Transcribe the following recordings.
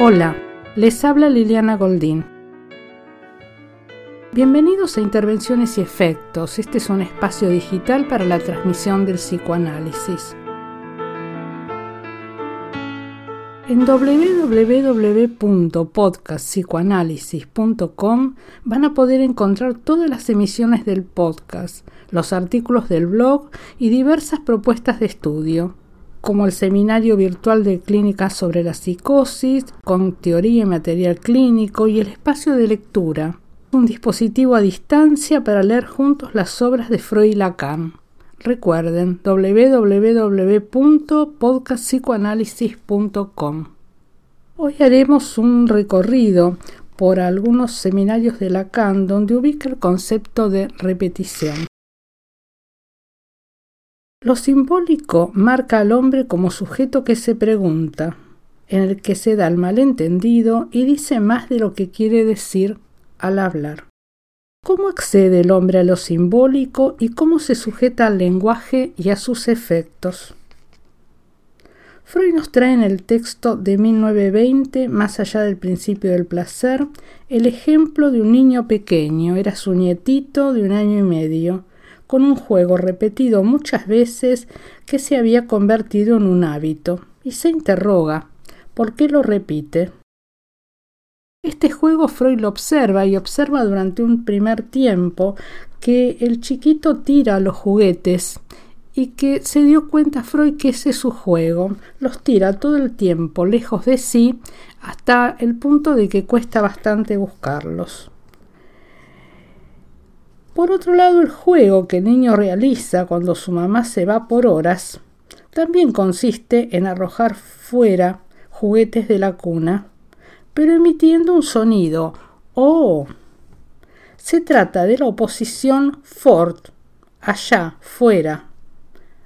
Hola, les habla Liliana Goldín. Bienvenidos a Intervenciones y Efectos. Este es un espacio digital para la transmisión del psicoanálisis. En www.podcastpsicoanálisis.com van a poder encontrar todas las emisiones del podcast, los artículos del blog y diversas propuestas de estudio como el seminario virtual de clínica sobre la psicosis, con teoría y material clínico y el espacio de lectura, un dispositivo a distancia para leer juntos las obras de Freud y Lacan. Recuerden www.podcastpsicoanálisis.com. Hoy haremos un recorrido por algunos seminarios de Lacan donde ubica el concepto de repetición. Lo simbólico marca al hombre como sujeto que se pregunta, en el que se da el malentendido y dice más de lo que quiere decir al hablar. ¿Cómo accede el hombre a lo simbólico y cómo se sujeta al lenguaje y a sus efectos? Freud nos trae en el texto de 1920, más allá del principio del placer, el ejemplo de un niño pequeño, era su nietito de un año y medio, con un juego repetido muchas veces que se había convertido en un hábito, y se interroga ¿por qué lo repite? Este juego Freud lo observa y observa durante un primer tiempo que el chiquito tira los juguetes y que se dio cuenta Freud que ese es su juego, los tira todo el tiempo lejos de sí hasta el punto de que cuesta bastante buscarlos. Por otro lado, el juego que el niño realiza cuando su mamá se va por horas también consiste en arrojar fuera juguetes de la cuna, pero emitiendo un sonido oh. Se trata de la oposición fort, allá, fuera,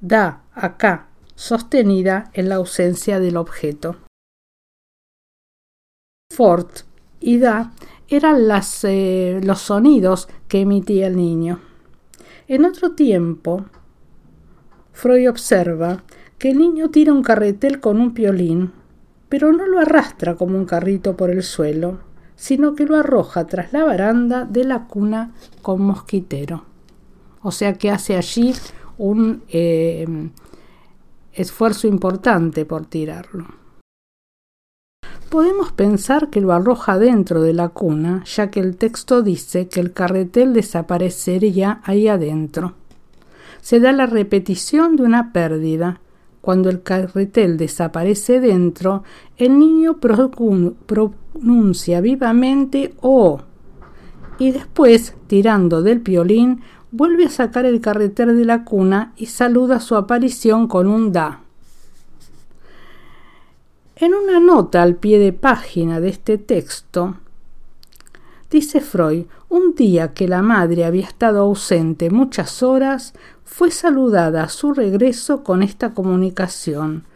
da, acá, sostenida en la ausencia del objeto. Fort y da eran las, eh, los sonidos que emitía el niño. En otro tiempo, Freud observa que el niño tira un carretel con un piolín, pero no lo arrastra como un carrito por el suelo, sino que lo arroja tras la baranda de la cuna con mosquitero. O sea que hace allí un eh, esfuerzo importante por tirarlo. Podemos pensar que lo arroja dentro de la cuna, ya que el texto dice que el carretel desaparecería ahí adentro. Se da la repetición de una pérdida. Cuando el carretel desaparece dentro, el niño pronuncia vivamente O y después, tirando del piolín, vuelve a sacar el carretel de la cuna y saluda su aparición con un da. En una nota al pie de página de este texto, dice Freud, un día que la madre había estado ausente muchas horas, fue saludada a su regreso con esta comunicación.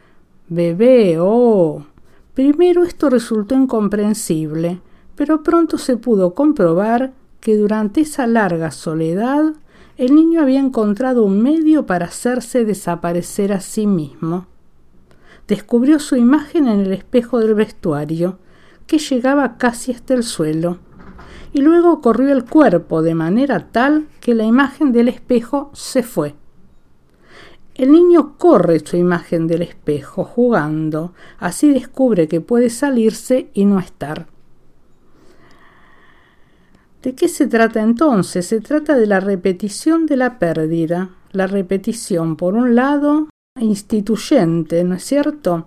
Bebé, oh. Primero esto resultó incomprensible, pero pronto se pudo comprobar que durante esa larga soledad el niño había encontrado un medio para hacerse desaparecer a sí mismo descubrió su imagen en el espejo del vestuario, que llegaba casi hasta el suelo, y luego corrió el cuerpo de manera tal que la imagen del espejo se fue. El niño corre su imagen del espejo jugando, así descubre que puede salirse y no estar. ¿De qué se trata entonces? Se trata de la repetición de la pérdida, la repetición por un lado instituyente, ¿no es cierto?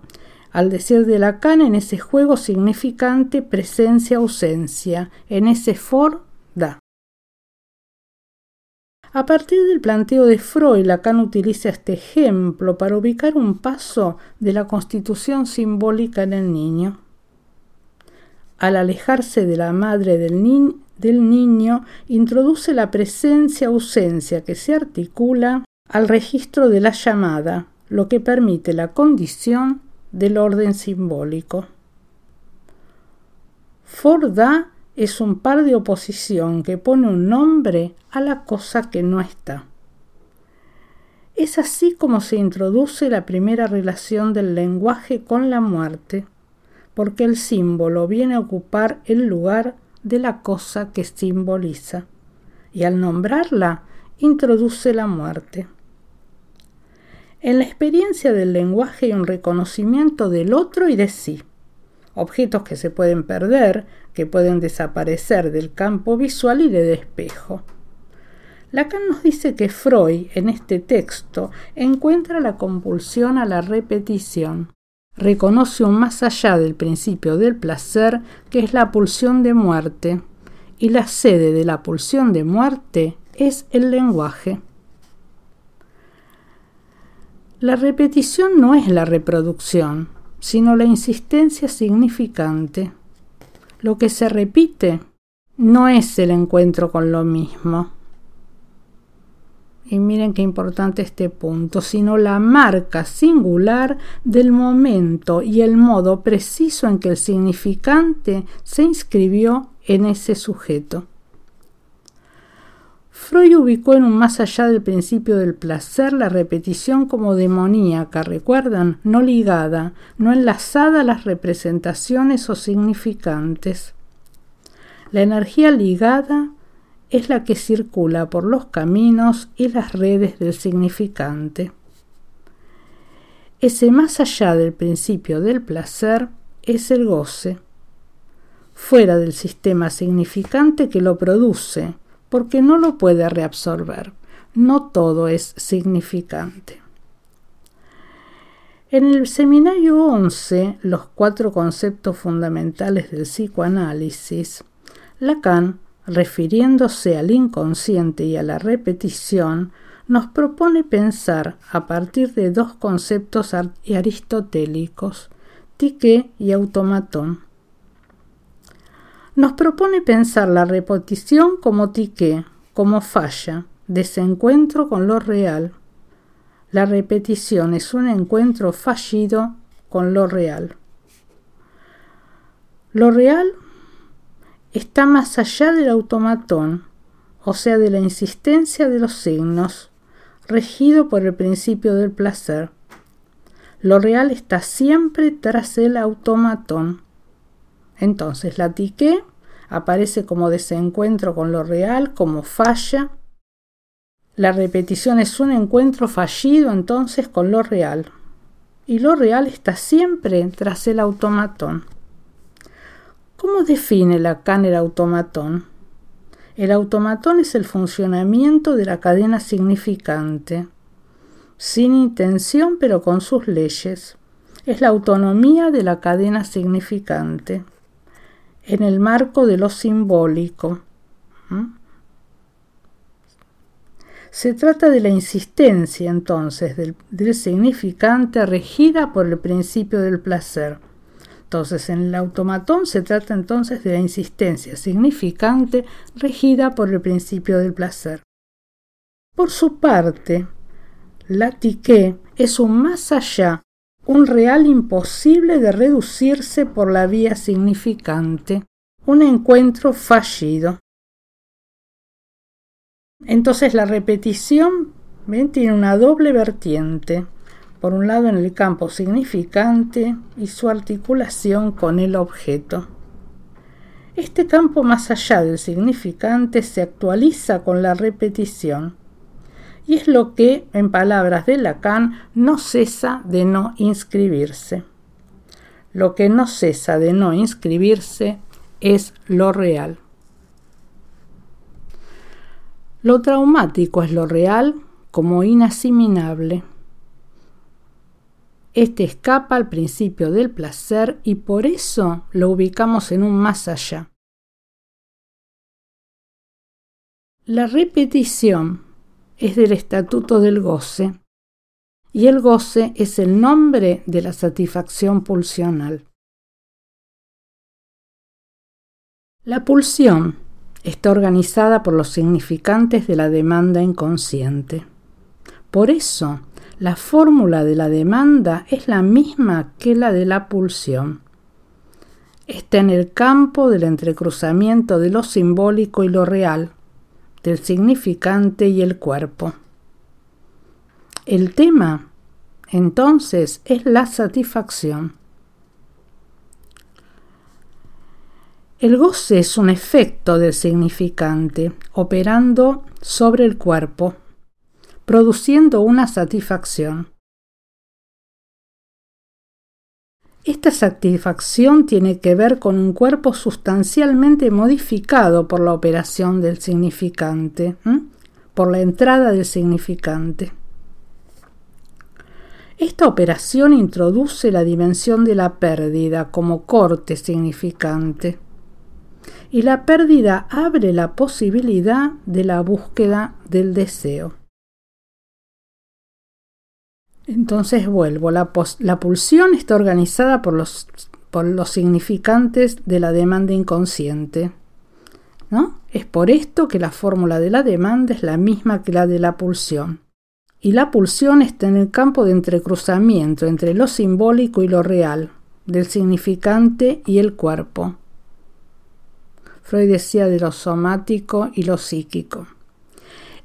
Al decir de Lacan, en ese juego significante presencia-ausencia, en ese for da. A partir del planteo de Freud, Lacan utiliza este ejemplo para ubicar un paso de la constitución simbólica en el niño. Al alejarse de la madre del, del niño, introduce la presencia-ausencia que se articula al registro de la llamada, lo que permite la condición del orden simbólico. Forda es un par de oposición que pone un nombre a la cosa que no está. Es así como se introduce la primera relación del lenguaje con la muerte, porque el símbolo viene a ocupar el lugar de la cosa que simboliza, y al nombrarla introduce la muerte. En la experiencia del lenguaje hay un reconocimiento del otro y de sí, objetos que se pueden perder, que pueden desaparecer del campo visual y de despejo. Lacan nos dice que Freud en este texto encuentra la compulsión a la repetición. Reconoce un más allá del principio del placer que es la pulsión de muerte, y la sede de la pulsión de muerte es el lenguaje. La repetición no es la reproducción, sino la insistencia significante. Lo que se repite no es el encuentro con lo mismo. Y miren qué importante este punto, sino la marca singular del momento y el modo preciso en que el significante se inscribió en ese sujeto. Freud ubicó en un más allá del principio del placer la repetición como demoníaca, recuerdan, no ligada, no enlazada a las representaciones o significantes. La energía ligada es la que circula por los caminos y las redes del significante. Ese más allá del principio del placer es el goce, fuera del sistema significante que lo produce, porque no lo puede reabsorber. No todo es significante. En el seminario 11, los cuatro conceptos fundamentales del psicoanálisis, Lacan, refiriéndose al inconsciente y a la repetición, nos propone pensar a partir de dos conceptos aristotélicos, tique y automatón nos propone pensar la repetición como tique, como falla, desencuentro con lo real. La repetición es un encuentro fallido con lo real. Lo real está más allá del automatón, o sea, de la insistencia de los signos, regido por el principio del placer. Lo real está siempre tras el automatón. Entonces, la tique aparece como desencuentro con lo real, como falla. La repetición es un encuentro fallido entonces con lo real. Y lo real está siempre tras el automatón. ¿Cómo define Lacan el automatón? El automatón es el funcionamiento de la cadena significante, sin intención pero con sus leyes. Es la autonomía de la cadena significante en el marco de lo simbólico. Se trata de la insistencia entonces del, del, significante regida por el principio del placer. Entonces en el automatón se trata entonces de la insistencia significante regida por el principio del placer. Por su parte, la tique es un más allá un real imposible de reducirse por la vía significante, un encuentro fallido. Entonces la repetición tiene una doble vertiente, por un lado en el campo significante y su articulación con el objeto. Este campo más allá del significante se actualiza con la repetición y es lo que, en palabras de Lacan, no cesa de no inscribirse. Lo que no cesa de no inscribirse es lo real. Lo traumático es lo real como inasimilable. Este escapa al principio del placer y por eso lo ubicamos en un más allá. La repetición es del estatuto del goce, y el goce es el nombre de la satisfacción pulsional. La pulsión está organizada por los significantes de la demanda inconsciente. Por eso, la fórmula de la demanda es la misma que la de la pulsión. Está en el campo del entrecruzamiento de lo simbólico y lo real, del significante y el cuerpo. El tema, entonces, es la satisfacción. El goce es un efecto del significante, operando sobre el cuerpo, produciendo una satisfacción. Esta satisfacción tiene que ver con un cuerpo sustancialmente modificado por la operación del significante, por la entrada del significante. Esta operación introduce la dimensión de la pérdida como corte significante. Y la pérdida abre la posibilidad de la búsqueda del deseo. Entonces vuelvo, la, pulsión está organizada por los, por los significantes de la demanda inconsciente. ¿no? Es por esto que la fórmula de la demanda es la misma que la de la pulsión. Y la pulsión está en el campo de entrecruzamiento entre lo simbólico y lo real, del significante y el cuerpo. Freud decía de lo somático y lo psíquico.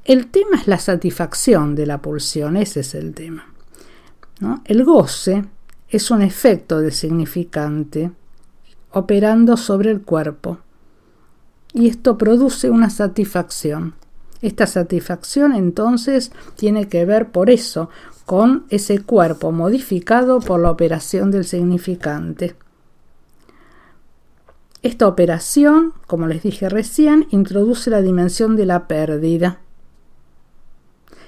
El tema es la satisfacción de la pulsión, ese es el tema. El goce es un efecto del significante operando sobre el cuerpo y esto produce una satisfacción. Esta satisfacción entonces tiene que ver por eso con ese cuerpo modificado por la operación del significante. Esta operación, como les dije recién, introduce la dimensión de la pérdida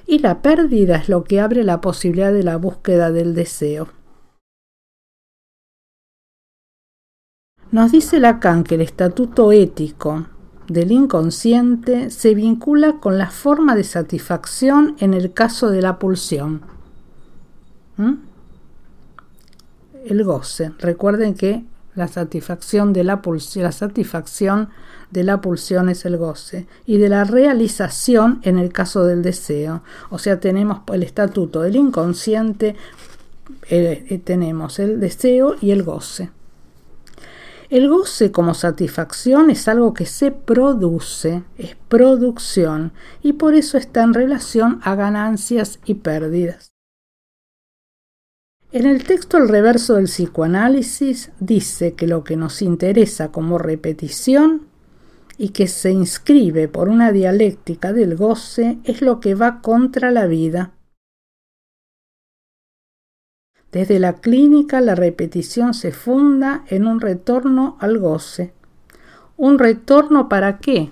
y la pérdida es lo que abre la posibilidad de la búsqueda del deseo. Nos dice Lacan que el estatuto ético del inconsciente se vincula con la forma de satisfacción en el caso de la pulsión. ¿Mm? El goce. Recuerden que la satisfacción de la, la satisfacción de la pulsión es el goce y de la realización en el caso del deseo. O sea, tenemos el estatuto del inconsciente, eh, eh, tenemos el deseo y el goce. El goce como satisfacción es algo que se produce, es producción, y por eso está en relación a ganancias y pérdidas. En el texto al reverso del psicoanálisis dice que lo que nos interesa como repetición y que se inscribe por una dialéctica del goce es lo que va contra la vida. Desde la clínica la repetición se funda en un retorno al goce. ¿Un retorno para qué?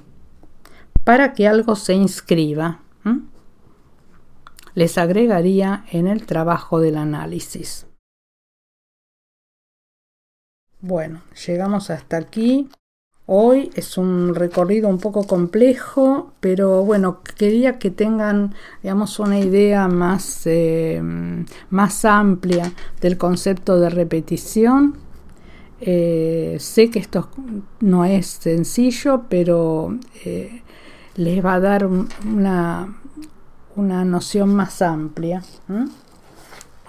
Para que algo se inscriba les agregaría en el trabajo del análisis. Bueno, llegamos hasta aquí. Hoy es un recorrido un poco complejo, pero bueno, quería que tengan, digamos, una idea más, eh, más amplia del concepto de repetición. Eh, sé que esto no es sencillo, pero eh, les va a dar una, una noción más amplia.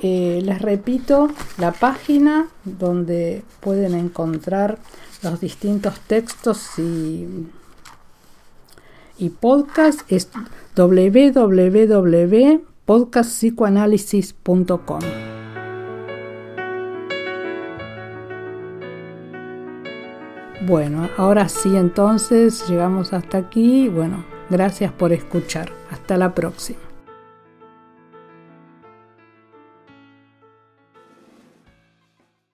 Eh, les repito la página donde pueden encontrar los distintos textos y, y podcast es www.podcastpsicoanálisis.com. Bueno, ahora sí entonces llegamos hasta aquí. Bueno, Gracias por escuchar. Hasta la próxima.